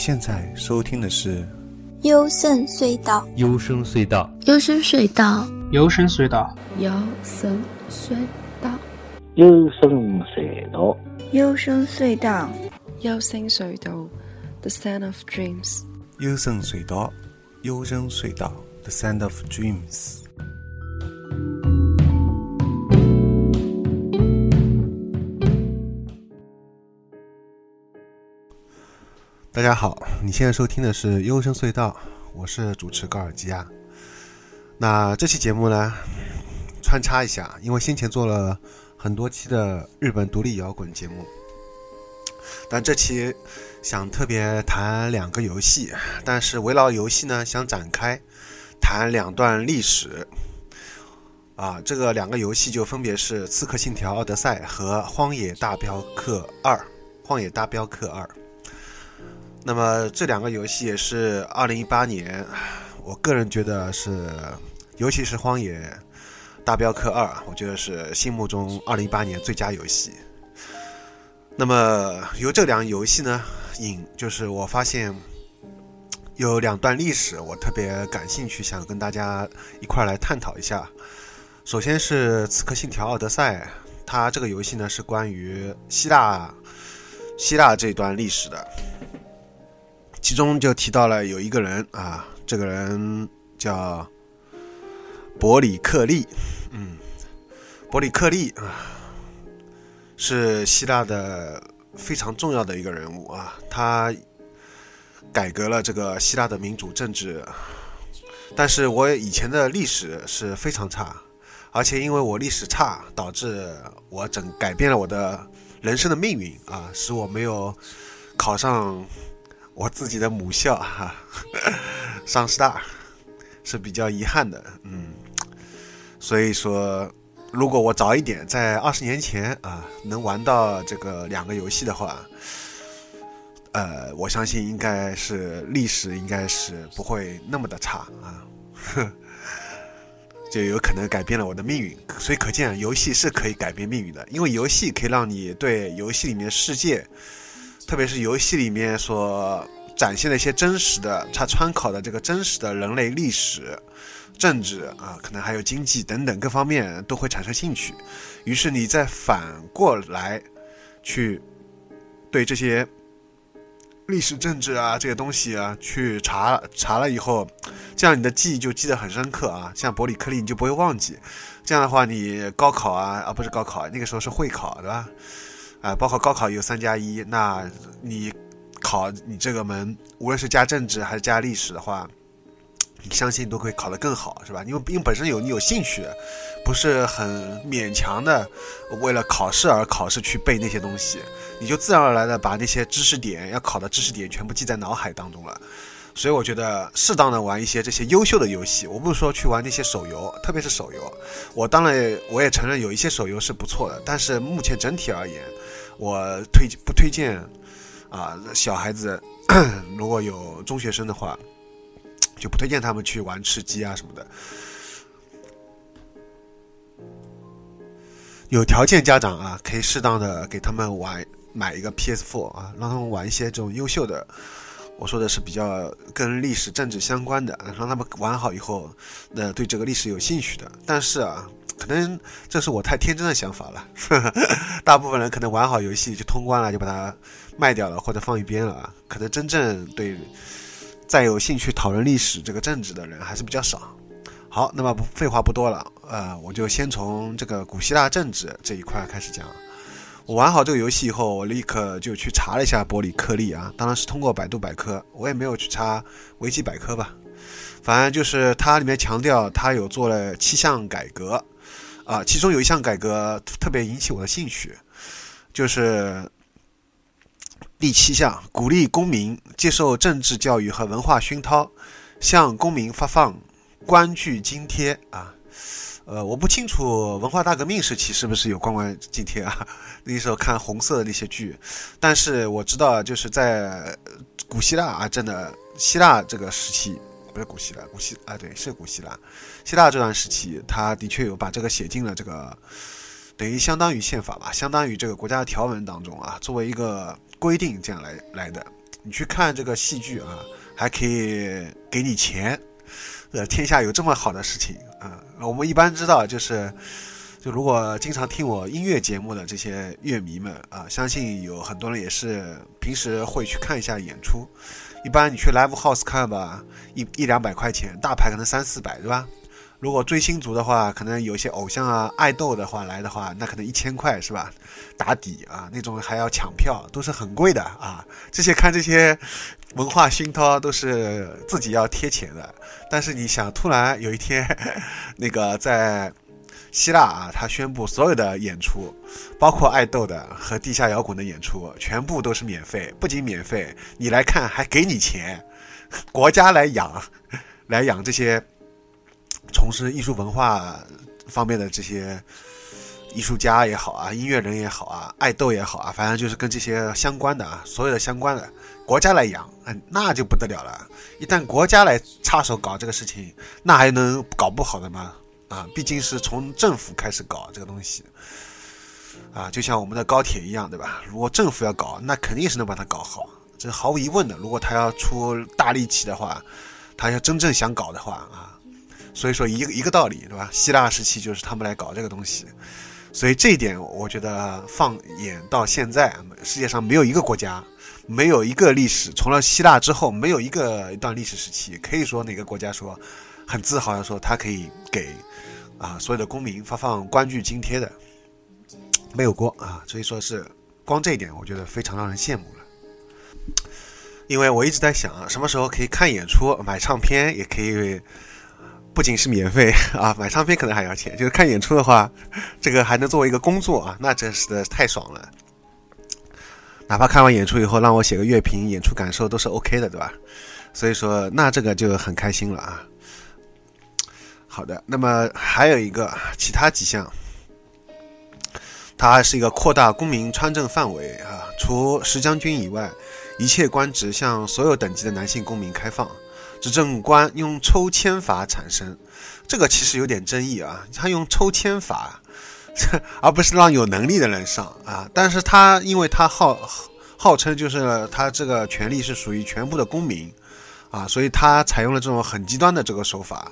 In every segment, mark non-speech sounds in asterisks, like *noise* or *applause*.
现在收听的是《幽深隧道》。幽深隧道，幽深隧道，幽深隧道，幽深隧道，幽深隧道，幽深隧道，幽深隧道，The Sound of Dreams。幽深隧道，幽深隧道，The Sound of Dreams。大家好，你现在收听的是《幽深隧道》，我是主持高尔基亚。那这期节目呢，穿插一下，因为先前做了很多期的日本独立摇滚节目，但这期想特别谈两个游戏，但是围绕游戏呢，想展开谈两段历史。啊，这个两个游戏就分别是《刺客信条：奥德赛》和《荒野大镖客二》。《荒野大镖客二》。那么这两个游戏也是二零一八年，我个人觉得是，尤其是《荒野大镖客二》，我觉得是心目中二零一八年最佳游戏。那么由这两个游戏呢引，就是我发现有两段历史，我特别感兴趣，想跟大家一块来探讨一下。首先是《刺客信条：奥德赛》，它这个游戏呢是关于希腊希腊这段历史的。其中就提到了有一个人啊，这个人叫伯里克利，嗯，伯里克利啊，是希腊的非常重要的一个人物啊，他改革了这个希腊的民主政治，但是我以前的历史是非常差，而且因为我历史差，导致我整改变了我的人生的命运啊，使我没有考上。我自己的母校哈，*laughs* 上师大是比较遗憾的，嗯，所以说，如果我早一点，在二十年前啊，能玩到这个两个游戏的话，呃，我相信应该是历史应该是不会那么的差啊，*laughs* 就有可能改变了我的命运。所以可见，游戏是可以改变命运的，因为游戏可以让你对游戏里面世界。特别是游戏里面所展现的一些真实的，它参考的这个真实的人类历史、政治啊，可能还有经济等等各方面都会产生兴趣。于是你再反过来去对这些历史、政治啊这些东西啊去查查了以后，这样你的记忆就记得很深刻啊。像伯里克利你就不会忘记。这样的话，你高考啊啊不是高考，那个时候是会考对吧？啊，包括高考有三加一，那你考你这个门，无论是加政治还是加历史的话，你相信都会考得更好，是吧？因为因为本身有你有兴趣，不是很勉强的为了考试而考试去背那些东西，你就自然而然的把那些知识点要考的知识点全部记在脑海当中了。所以我觉得适当的玩一些这些优秀的游戏，我不是说去玩那些手游，特别是手游，我当然我也承认有一些手游是不错的，但是目前整体而言。我推不推荐啊？小孩子 *clears throat* 如果有中学生的话，就不推荐他们去玩吃鸡啊什么的。有条件家长啊，可以适当的给他们玩买一个 PS4 啊，让他们玩一些这种优秀的。我说的是比较跟历史政治相关的，让他们玩好以后，那对这个历史有兴趣的。但是啊。可能这是我太天真的想法了，呵 *laughs* 呵大部分人可能玩好游戏就通关了，就把它卖掉了或者放一边了啊。可能真正对再有兴趣讨论历史这个政治的人还是比较少。好，那么废话不多了，呃，我就先从这个古希腊政治这一块开始讲。我玩好这个游戏以后，我立刻就去查了一下伯里克利啊，当然是通过百度百科，我也没有去查维基百科吧。反正就是它里面强调，它有做了七项改革。啊，其中有一项改革特别引起我的兴趣，就是第七项，鼓励公民接受政治教育和文化熏陶，向公民发放官具津贴啊。呃，我不清楚文化大革命时期是不是有官官津贴啊？那时候看红色的那些剧，但是我知道就是在古希腊啊，真的希腊这个时期。不是古希腊，古希啊，对，是古希腊。希腊这段时期，他的确有把这个写进了这个，等于相当于宪法吧，相当于这个国家条文当中啊，作为一个规定这样来来的。你去看这个戏剧啊，还可以给你钱，呃，天下有这么好的事情啊！我们一般知道就是。就如果经常听我音乐节目的这些乐迷们啊，相信有很多人也是平时会去看一下演出。一般你去 live house 看吧，一一两百块钱，大牌可能三四百，对吧？如果追星族的话，可能有些偶像啊、爱豆的话来的话，那可能一千块是吧？打底啊，那种还要抢票，都是很贵的啊。这些看这些文化熏陶都是自己要贴钱的。但是你想，突然有一天，*laughs* 那个在。希腊啊，他宣布所有的演出，包括爱豆的和地下摇滚的演出，全部都是免费。不仅免费，你来看还给你钱，国家来养，来养这些从事艺术文化方面的这些艺术家也好啊，音乐人也好啊，爱豆也好啊，反正就是跟这些相关的啊，所有的相关的，国家来养，嗯，那就不得了了。一旦国家来插手搞这个事情，那还能搞不好的吗？啊，毕竟是从政府开始搞这个东西，啊，就像我们的高铁一样，对吧？如果政府要搞，那肯定是能把它搞好，这毫无疑问的。如果他要出大力气的话，他要真正想搞的话啊，所以说一个一个道理，对吧？希腊时期就是他们来搞这个东西，所以这一点我觉得放眼到现在，世界上没有一个国家，没有一个历史，除了希腊之后，没有一个一段历史时期，可以说哪个国家说很自豪的说他可以给。啊，所有的公民发放关剧津贴的没有过啊，所以说是光这一点，我觉得非常让人羡慕了。因为我一直在想，什么时候可以看演出、买唱片，也可以不仅是免费啊，买唱片可能还要钱。就是看演出的话，这个还能作为一个工作啊，那真是的太爽了。哪怕看完演出以后，让我写个乐评、演出感受都是 OK 的，对吧？所以说，那这个就很开心了啊。好的，那么还有一个其他几项，它是一个扩大公民参政范围啊，除石将军以外，一切官职向所有等级的男性公民开放，执政官用抽签法产生，这个其实有点争议啊，他用抽签法，*laughs* 而不是让有能力的人上啊，但是他因为他号号称就是他这个权利是属于全部的公民啊，所以他采用了这种很极端的这个手法。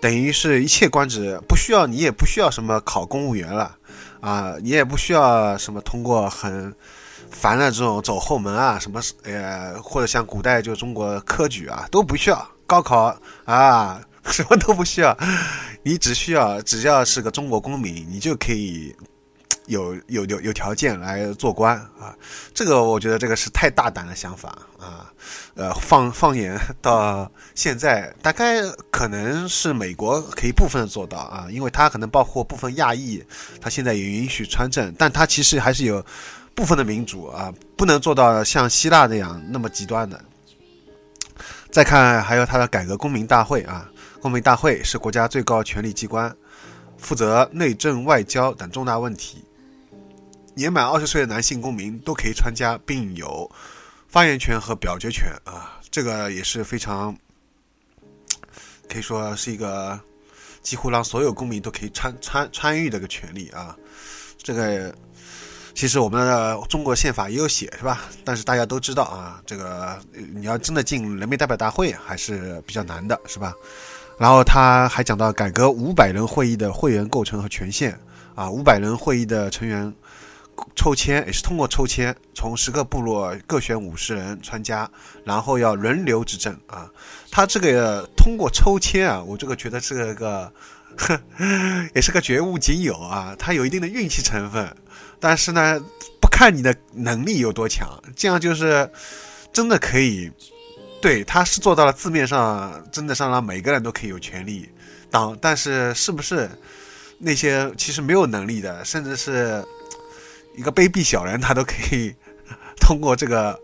等于是一切官职不需要你，也不需要什么考公务员了，啊，你也不需要什么通过很烦的这种走后门啊，什么呃，或者像古代就中国科举啊，都不需要高考啊，*laughs* 什么都不需要，你只需要只要是个中国公民，你就可以。有有有有条件来做官啊，这个我觉得这个是太大胆的想法啊，呃，放放眼到现在，大概可能是美国可以部分做到啊，因为它可能包括部分亚裔，它现在也允许参政，但它其实还是有部分的民主啊，不能做到像希腊那样那么极端的。再看还有它的改革公民大会啊，公民大会是国家最高权力机关，负责内政外交等重大问题。年满二十岁的男性公民都可以参加，并有发言权和表决权啊，这个也是非常可以说是一个几乎让所有公民都可以参参参与的一个权利啊。这个其实我们的中国宪法也有写，是吧？但是大家都知道啊，这个你要真的进人民代表大会还是比较难的，是吧？然后他还讲到改革五百人会议的会员构成和权限啊，五百人会议的成员。抽签也是通过抽签，从十个部落各选五十人参加，然后要轮流执政啊。他这个通过抽签啊，我这个觉得是个，也是个绝无仅有啊。他有一定的运气成分，但是呢，不看你的能力有多强，这样就是真的可以。对，他是做到了字面上，真的上让每个人都可以有权利当，但是是不是那些其实没有能力的，甚至是。一个卑鄙小人，他都可以通过这个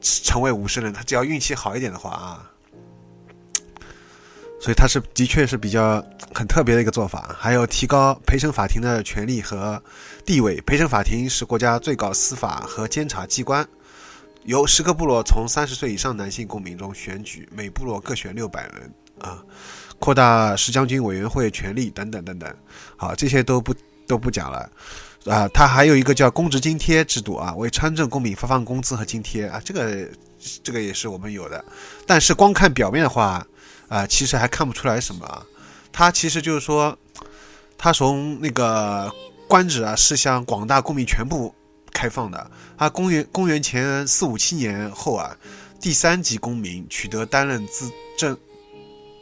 成为武士人。他只要运气好一点的话啊，所以他是的确是比较很特别的一个做法。还有提高陪审法庭的权利和地位。陪审法庭是国家最高司法和监察机关，由十个部落从三十岁以上男性公民中选举，每部落各选六百人啊。扩大石将军委员会权力等等等等。好，这些都不都不讲了。啊，它还有一个叫公职津贴制度啊，为参政公民发放工资和津贴啊，这个这个也是我们有的。但是光看表面的话，啊，其实还看不出来什么啊。它其实就是说，它从那个官职啊是向广大公民全部开放的。它公元公元前四五七年后啊，第三级公民取得担任资政。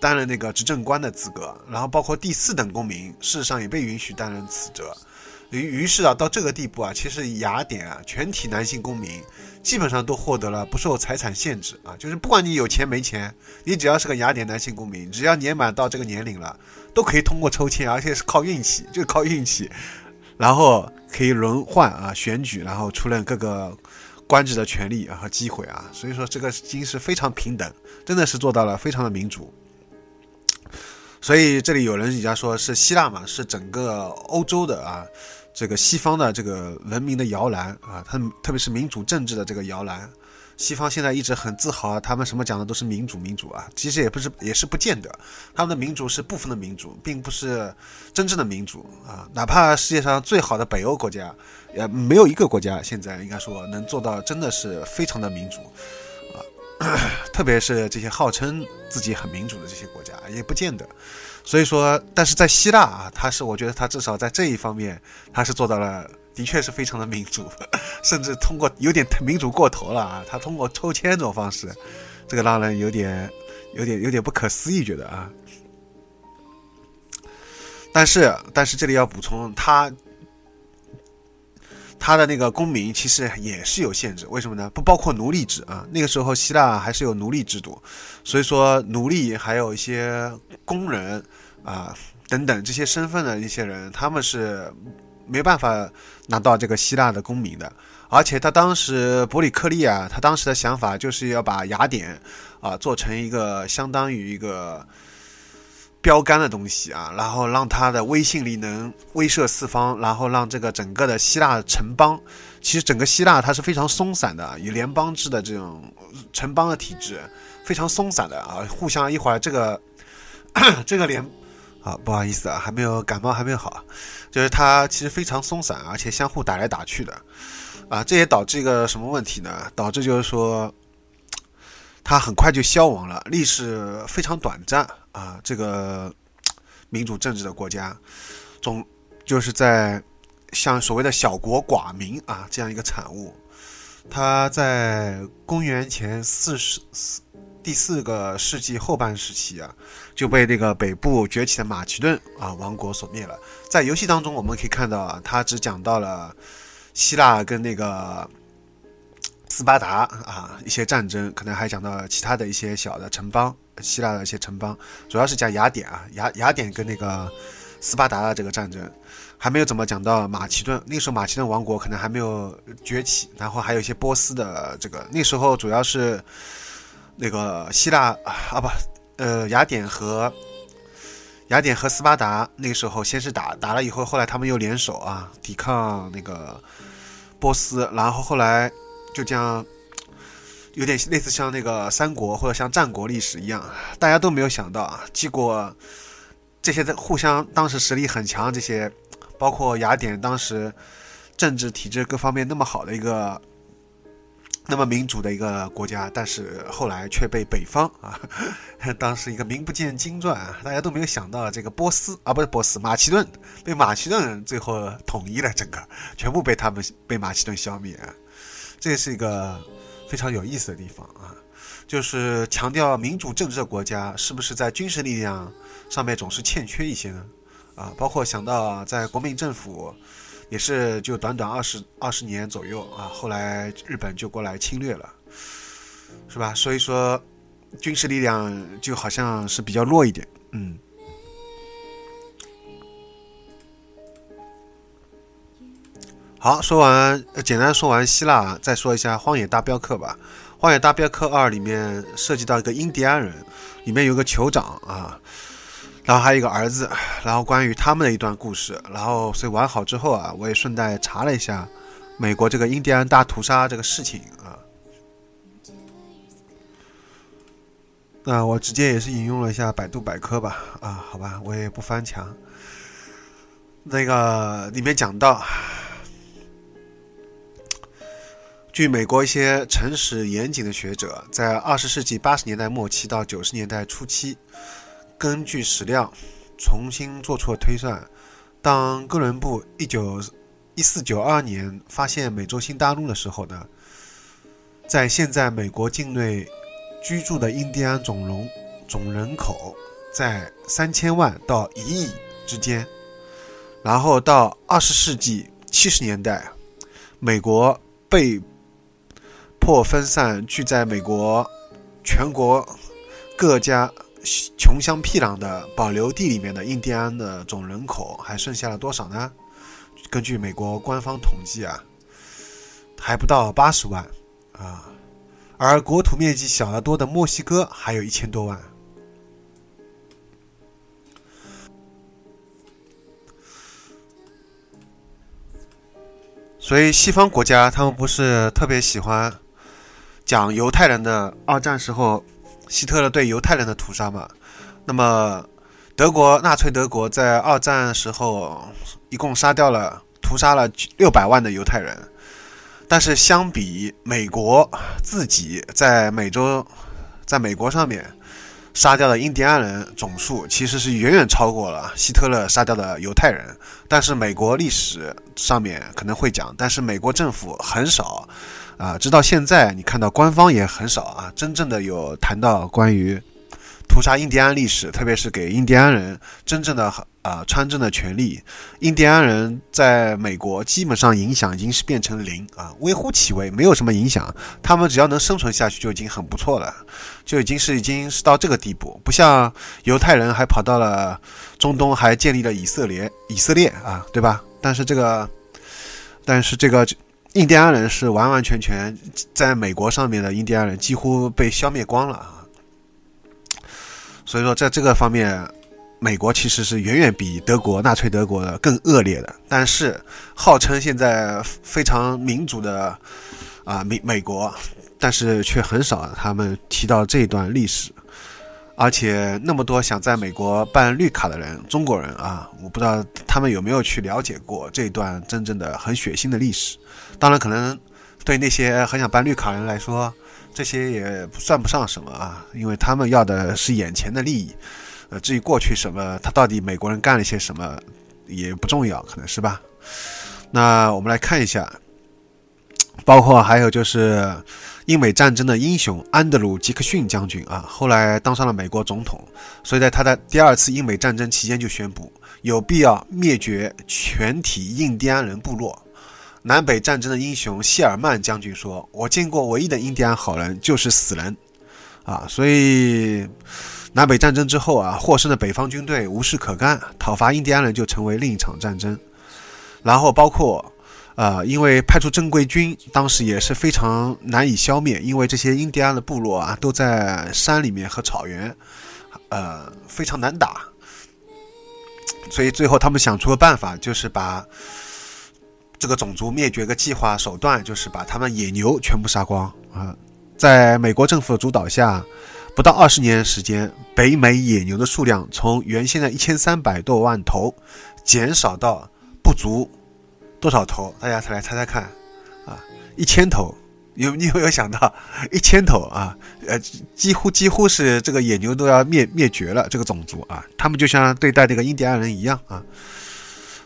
担任那个执政官的资格，然后包括第四等公民，事实上也被允许担任此职。于于是啊，到这个地步啊，其实雅典啊，全体男性公民基本上都获得了不受财产限制啊，就是不管你有钱没钱，你只要是个雅典男性公民，只要年满到这个年龄了，都可以通过抽签，而且是靠运气，就靠运气，然后可以轮换啊，选举，然后出任各个官职的权利和机会啊。所以说，这个已经是非常平等，真的是做到了非常的民主。所以这里有人人家说是希腊嘛，是整个欧洲的啊，这个西方的这个文明的摇篮啊，他特别是民主政治的这个摇篮。西方现在一直很自豪，他们什么讲的都是民主民主啊，其实也不是也是不见得，他们的民主是部分的民主，并不是真正的民主啊。哪怕世界上最好的北欧国家，也没有一个国家现在应该说能做到真的是非常的民主啊。*coughs* 特别是这些号称自己很民主的这些国家，也不见得。所以说，但是在希腊啊，他是我觉得他至少在这一方面，他是做到了，的确是非常的民主，*laughs* 甚至通过有点民主过头了啊。他通过抽签这种方式，这个让人有点、有点、有点不可思议，觉得啊。但是，但是这里要补充，他。他的那个公民其实也是有限制，为什么呢？不包括奴隶制啊。那个时候希腊还是有奴隶制度，所以说奴隶还有一些工人啊等等这些身份的一些人，他们是没办法拿到这个希腊的公民的。而且他当时伯里克利啊，他当时的想法就是要把雅典啊做成一个相当于一个。标杆的东西啊，然后让他的威信力能威慑四方，然后让这个整个的希腊城邦，其实整个希腊它是非常松散的，以联邦制的这种城邦的体制，非常松散的啊，互相一会儿这个 *coughs* 这个联，啊不好意思啊，还没有感冒还没有好，就是它其实非常松散，而且相互打来打去的，啊，这也导致一个什么问题呢？导致就是说。它很快就消亡了，历史非常短暂啊！这个民主政治的国家，总就是在像所谓的小国寡民啊这样一个产物。它在公元前四十四第四个世纪后半时期啊，就被那个北部崛起的马其顿啊王国所灭了。在游戏当中，我们可以看到啊，它只讲到了希腊跟那个。斯巴达啊，一些战争可能还讲到其他的一些小的城邦，希腊的一些城邦，主要是讲雅典啊，雅雅典跟那个斯巴达的这个战争，还没有怎么讲到马其顿。那时候马其顿王国可能还没有崛起，然后还有一些波斯的这个，那时候主要是那个希腊啊不，呃雅典和雅典和斯巴达那个时候先是打打了以后，后来他们又联手啊抵抗那个波斯，然后后来。就这样，有点类似像那个三国或者像战国历史一样，大家都没有想到啊，结果这些在互相当时实力很强，这些包括雅典当时政治体制各方面那么好的一个那么民主的一个国家，但是后来却被北方啊，*laughs* 当时一个名不见经传啊，大家都没有想到这个波斯啊，不是波斯，马其顿被马其顿最后统一了，整个全部被他们被马其顿消灭。这是一个非常有意思的地方啊，就是强调民主政治的国家是不是在军事力量上面总是欠缺一些呢？啊，包括想到在国民政府也是就短短二十二十年左右啊，后来日本就过来侵略了，是吧？所以说军事力量就好像是比较弱一点，好，说完，简单说完希腊，再说一下《荒野大镖客》吧。《荒野大镖客二》里面涉及到一个印第安人，里面有个酋长啊，然后还有一个儿子，然后关于他们的一段故事。然后所以玩好之后啊，我也顺带查了一下美国这个印第安大屠杀这个事情啊。那我直接也是引用了一下百度百科吧。啊，好吧，我也不翻墙。那个里面讲到。据美国一些诚实严谨的学者，在二十世纪八十年代末期到九十年代初期，根据史料重新做出了推算，当哥伦布一九一四九二年发现美洲新大陆的时候呢，在现在美国境内居住的印第安总容总人口在三千万到一亿之间，然后到二十世纪七十年代，美国被破分散，聚在美国全国各家穷乡僻壤的保留地里面的印第安的总人口还剩下了多少呢？根据美国官方统计啊，还不到八十万啊，而国土面积小得多的墨西哥还有一千多万。所以西方国家他们不是特别喜欢讲犹太人的二战时候希特勒对犹太人的屠杀嘛？那么德国纳粹德国在二战时候一共杀掉了屠杀了六百万的犹太人，但是相比美国自己在美洲在美国上面杀掉的印第安人总数，其实是远远超过了希特勒杀掉的犹太人。但是美国历史上面可能会讲，但是美国政府很少啊，直到现在你看到官方也很少啊，真正的有谈到关于屠杀印第安历史，特别是给印第安人真正的啊穿政的权利。印第安人在美国基本上影响已经是变成零啊，微乎其微，没有什么影响。他们只要能生存下去就已经很不错了，就已经是已经是到这个地步，不像犹太人还跑到了。中东还建立了以色列，以色列啊，对吧？但是这个，但是这个印第安人是完完全全在美国上面的印第安人几乎被消灭光了啊。所以说，在这个方面，美国其实是远远比德国纳粹德国的更恶劣的。但是，号称现在非常民主的啊美美国，但是却很少他们提到这段历史。而且那么多想在美国办绿卡的人，中国人啊，我不知道他们有没有去了解过这一段真正的很血腥的历史。当然，可能对那些很想办绿卡人来说，这些也算不上什么啊，因为他们要的是眼前的利益。呃，至于过去什么，他到底美国人干了些什么也不重要，可能是吧。那我们来看一下，包括还有就是。英美战争的英雄安德鲁·杰克逊将军啊，后来当上了美国总统，所以在他的第二次英美战争期间就宣布有必要灭绝全体印第安人部落。南北战争的英雄谢尔曼将军说：“我见过唯一的印第安好人就是死人。”啊，所以南北战争之后啊，获胜的北方军队无事可干，讨伐印第安人就成为另一场战争。然后包括。啊，因为派出正规军，当时也是非常难以消灭，因为这些印第安的部落啊都在山里面和草原，呃，非常难打，所以最后他们想出个办法，就是把这个种族灭绝的计划手段，就是把他们野牛全部杀光啊！在美国政府的主导下，不到二十年时间，北美野牛的数量从原先的一千三百多万头减少到不足。多少头？大家来猜猜看，啊，一千头，有你有没有想到一千头啊？呃，几乎几乎是这个野牛都要灭灭绝了，这个种族啊，他们就像对待这个印第安人一样啊，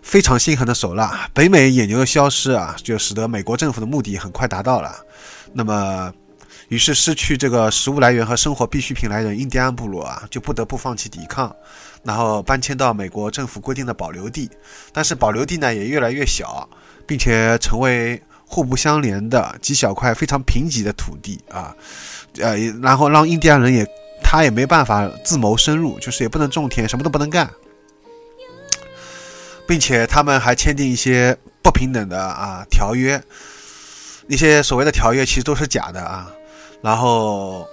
非常心狠的手辣。北美野牛的消失啊，就使得美国政府的目的很快达到了。那么，于是失去这个食物来源和生活必需品来源，印第安部落啊，就不得不放弃抵抗。然后搬迁到美国政府规定的保留地，但是保留地呢也越来越小，并且成为互不相连的几小块非常贫瘠的土地啊，呃，然后让印第安人也他也没办法自谋生路，就是也不能种田，什么都不能干，并且他们还签订一些不平等的啊条约，那些所谓的条约其实都是假的啊，然后。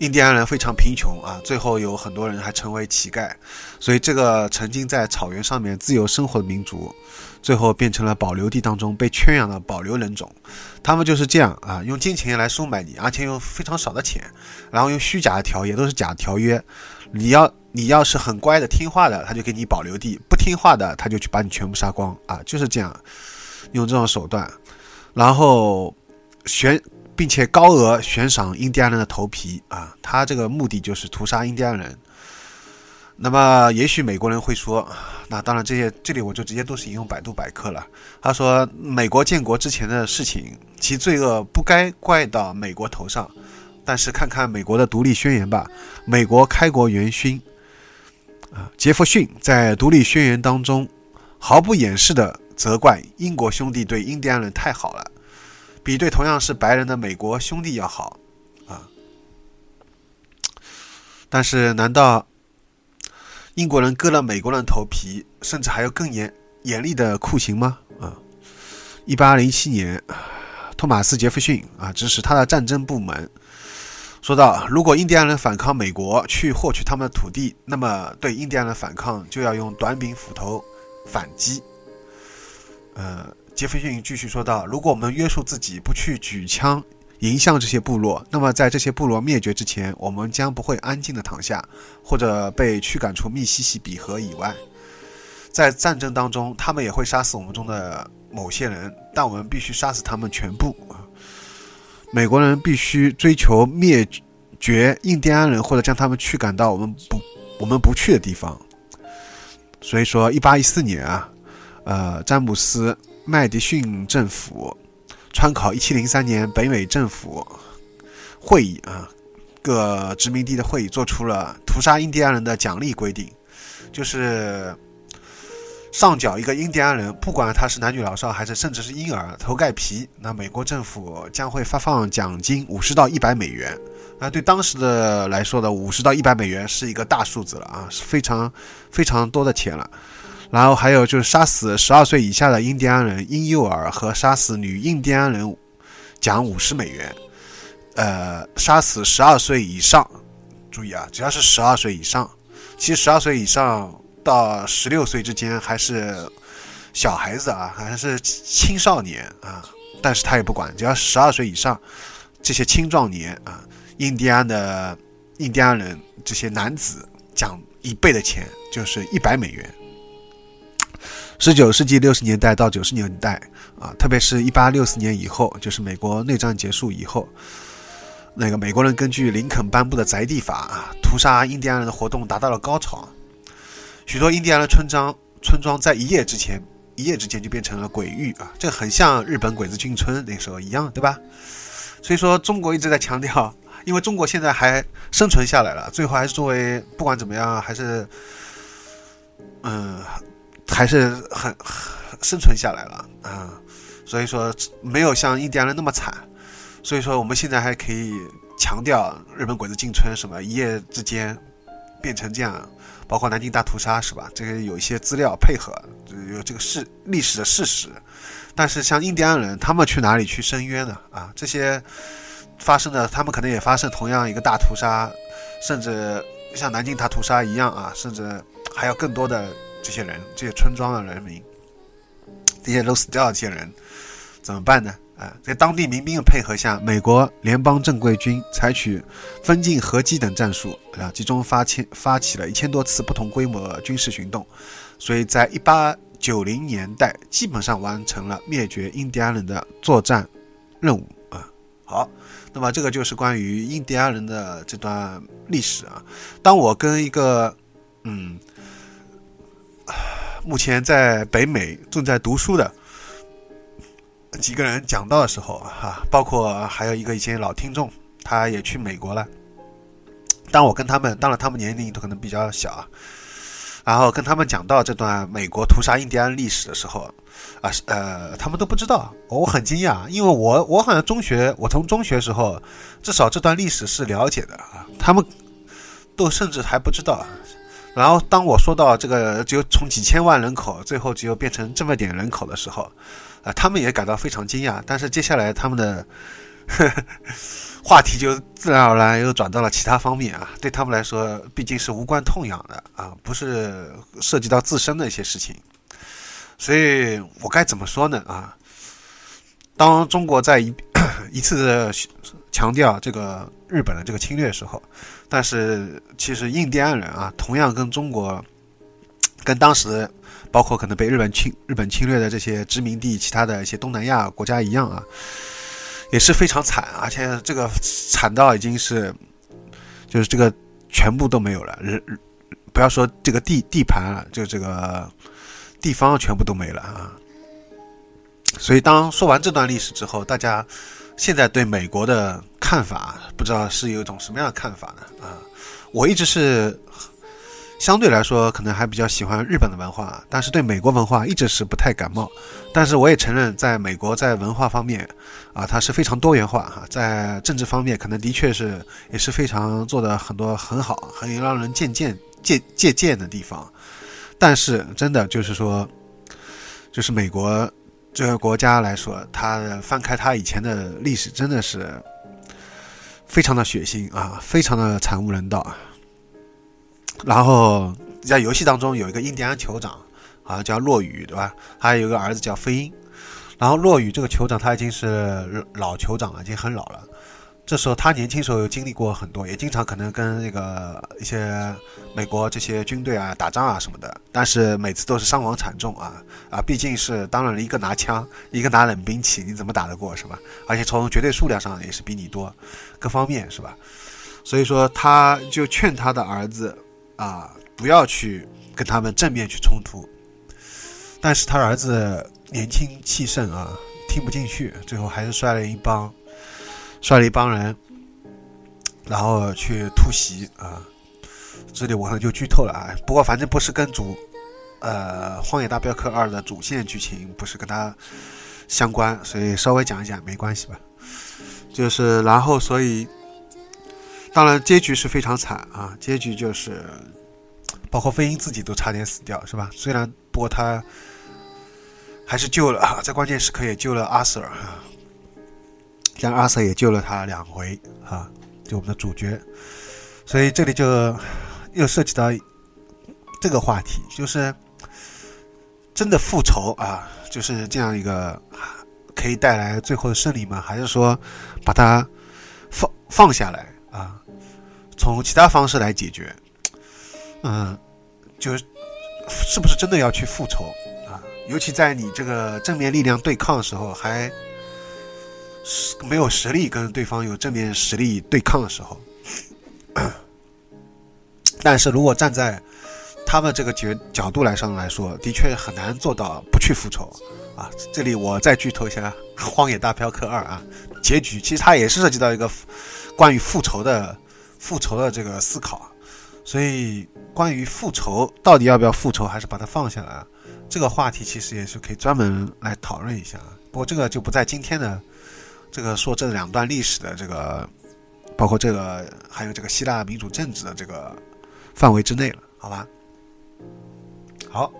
印第安人非常贫穷啊，最后有很多人还成为乞丐，所以这个曾经在草原上面自由生活的民族，最后变成了保留地当中被圈养的保留人种。他们就是这样啊，用金钱来收买你，而且用非常少的钱，然后用虚假的条约，都是假条约。你要你要是很乖的听话的，他就给你保留地；不听话的，他就去把你全部杀光啊，就是这样。用这种手段，然后选，并且高额悬赏印第安人的头皮啊，他这个目的就是屠杀印第安人。那么，也许美国人会说，那当然这些这里我就直接都是引用百度百科了。他说，美国建国之前的事情，其罪恶不该怪到美国头上。但是看看美国的独立宣言吧，美国开国元勋啊，杰弗逊在独立宣言当中毫不掩饰地责怪英国兄弟对印第安人太好了，比对同样是白人的美国兄弟要好啊。但是，难道？英国人割了美国人头皮，甚至还有更严严厉的酷刑吗？啊，一八零七年，托马斯·杰弗逊啊指使他的战争部门说道：“如果印第安人反抗美国去获取他们的土地，那么对印第安人反抗就要用短柄斧头反击。”呃，杰弗逊继续说道：“如果我们约束自己不去举枪。”迎向这些部落，那么在这些部落灭绝之前，我们将不会安静的躺下，或者被驱赶出密西西比河以外。在战争当中，他们也会杀死我们中的某些人，但我们必须杀死他们全部。美国人必须追求灭绝印第安人，或者将他们驱赶到我们不我们不去的地方。所以说，一八一四年啊，呃，詹姆斯麦迪逊政府。参考一七零三年北美政府会议啊，各殖民地的会议做出了屠杀印第安人的奖励规定，就是上缴一个印第安人，不管他是男女老少还是甚至是婴儿头盖皮，那美国政府将会发放奖金五十到一百美元。啊，对当时的来说的五十到一百美元是一个大数字了啊，是非常非常多的钱了。然后还有就是杀死十二岁以下的印第安人婴幼儿和杀死女印第安人，奖五十美元。呃，杀死十二岁以上，注意啊，只要是十二岁以上，其实十二岁以上到十六岁之间还是小孩子啊，还是青少年啊，但是他也不管，只要十二岁以上这些青壮年啊，印第安的印第安人这些男子奖一倍的钱，就是一百美元。十九世纪六十年代到九十年代啊，特别是一八六四年以后，就是美国内战结束以后，那个美国人根据林肯颁布的宅地法啊，屠杀印第安人的活动达到了高潮，许多印第安的村庄村庄在一夜之前一夜之间就变成了鬼域啊，这很像日本鬼子进村那时候一样，对吧？所以说中国一直在强调，因为中国现在还生存下来了，最后还是作为不管怎么样还是嗯。还是很生存下来了啊，所以说没有像印第安人那么惨，所以说我们现在还可以强调日本鬼子进村什么一夜之间变成这样，包括南京大屠杀是吧？这个有一些资料配合，有这个事历史的事实。但是像印第安人，他们去哪里去申冤呢？啊，这些发生的，他们可能也发生同样一个大屠杀，甚至像南京大屠杀一样啊，甚至还有更多的。这些人，这些村庄的人民，这些都死掉的这些人，怎么办呢？啊，在当地民兵的配合下，美国联邦正规军采取分进合击等战术，啊，集中发千发起了一千多次不同规模的军事行动，所以在一八九零年代基本上完成了灭绝印第安人的作战任务啊。好，那么这个就是关于印第安人的这段历史啊。当我跟一个嗯。目前在北美正在读书的几个人讲到的时候，哈，包括还有一个以前老听众，他也去美国了。当我跟他们，当然他们年龄都可能比较小啊，然后跟他们讲到这段美国屠杀印第安历史的时候，啊，呃，他们都不知道，我很惊讶，因为我我好像中学，我从中学时候至少这段历史是了解的啊，他们都甚至还不知道。然后，当我说到这个只有从几千万人口，最后只有变成这么点人口的时候，啊，他们也感到非常惊讶。但是接下来他们的 *laughs* 话题就自然而然又转到了其他方面啊。对他们来说，毕竟是无关痛痒的啊，不是涉及到自身的一些事情。所以我该怎么说呢？啊，当中国在一 *coughs* 一次强调这个日本的这个侵略的时候。但是，其实印第安人啊，同样跟中国跟当时包括可能被日本侵日本侵略的这些殖民地、其他的一些东南亚国家一样啊，也是非常惨，而且这个惨到已经是就是这个全部都没有了，人不要说这个地地盘了，就这个地方全部都没了啊。所以当说完这段历史之后，大家现在对美国的看法，不知道是有一种什么样的看法呢？啊，我一直是。相对来说，可能还比较喜欢日本的文化，但是对美国文化一直是不太感冒。但是我也承认，在美国在文化方面，啊，它是非常多元化哈。在政治方面，可能的确是也是非常做的很多很好，很让人借鉴借借鉴的地方。但是真的就是说，就是美国这个国家来说，他翻开他以前的历史，真的是非常的血腥啊，非常的惨无人道啊。然后在游戏当中有一个印第安酋长，啊叫落雨，对吧？还有一个儿子叫飞鹰。然后落雨这个酋长他已经是老酋长了，已经很老了。这时候他年轻时候有经历过很多，也经常可能跟那个一些美国这些军队啊打仗啊什么的，但是每次都是伤亡惨重啊啊！毕竟是当然了一个拿枪，一个拿冷兵器，你怎么打得过是吧？而且从绝对数量上也是比你多，各方面是吧？所以说他就劝他的儿子。啊，不要去跟他们正面去冲突。但是他儿子年轻气盛啊，听不进去，最后还是率了一帮，率了一帮人，然后去突袭啊。这里我可能就剧透了啊。不过反正不是跟主，呃，《荒野大镖客二》的主线剧情不是跟他相关，所以稍微讲一讲没关系吧。就是然后所以。当然，结局是非常惨啊！结局就是，包括飞鹰自己都差点死掉，是吧？虽然不过他还是救了，在关键时刻也救了阿 Sir 啊，像阿 Sir 也救了他两回啊，就我们的主角。所以这里就又涉及到这个话题，就是真的复仇啊，就是这样一个可以带来最后的胜利吗？还是说把它放放下来啊？从其他方式来解决，嗯，就是是不是真的要去复仇啊？尤其在你这个正面力量对抗的时候，还没有实力跟对方有正面实力对抗的时候。但是如果站在他们这个角角度来上来说，的确很难做到不去复仇啊。这里我再剧透一下《荒野大镖客二》啊，结局其实它也是涉及到一个关于复仇的。复仇的这个思考，所以关于复仇到底要不要复仇，还是把它放下来，这个话题其实也是可以专门来讨论一下。不过这个就不在今天的这个说这两段历史的这个，包括这个还有这个希腊民主政治的这个范围之内了，好吧？好，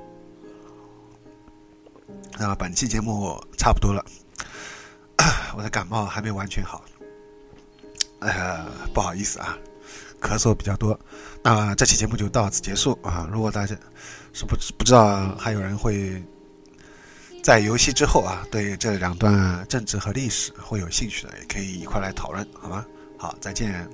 那本期节目差不多了，我的感冒还没完全好，呃，不好意思啊。咳嗽比较多，那这期节目就到此结束啊！如果大家是不不知道还有人会在游戏之后啊，对这两段政治和历史会有兴趣的，也可以一块来讨论，好吗？好，再见。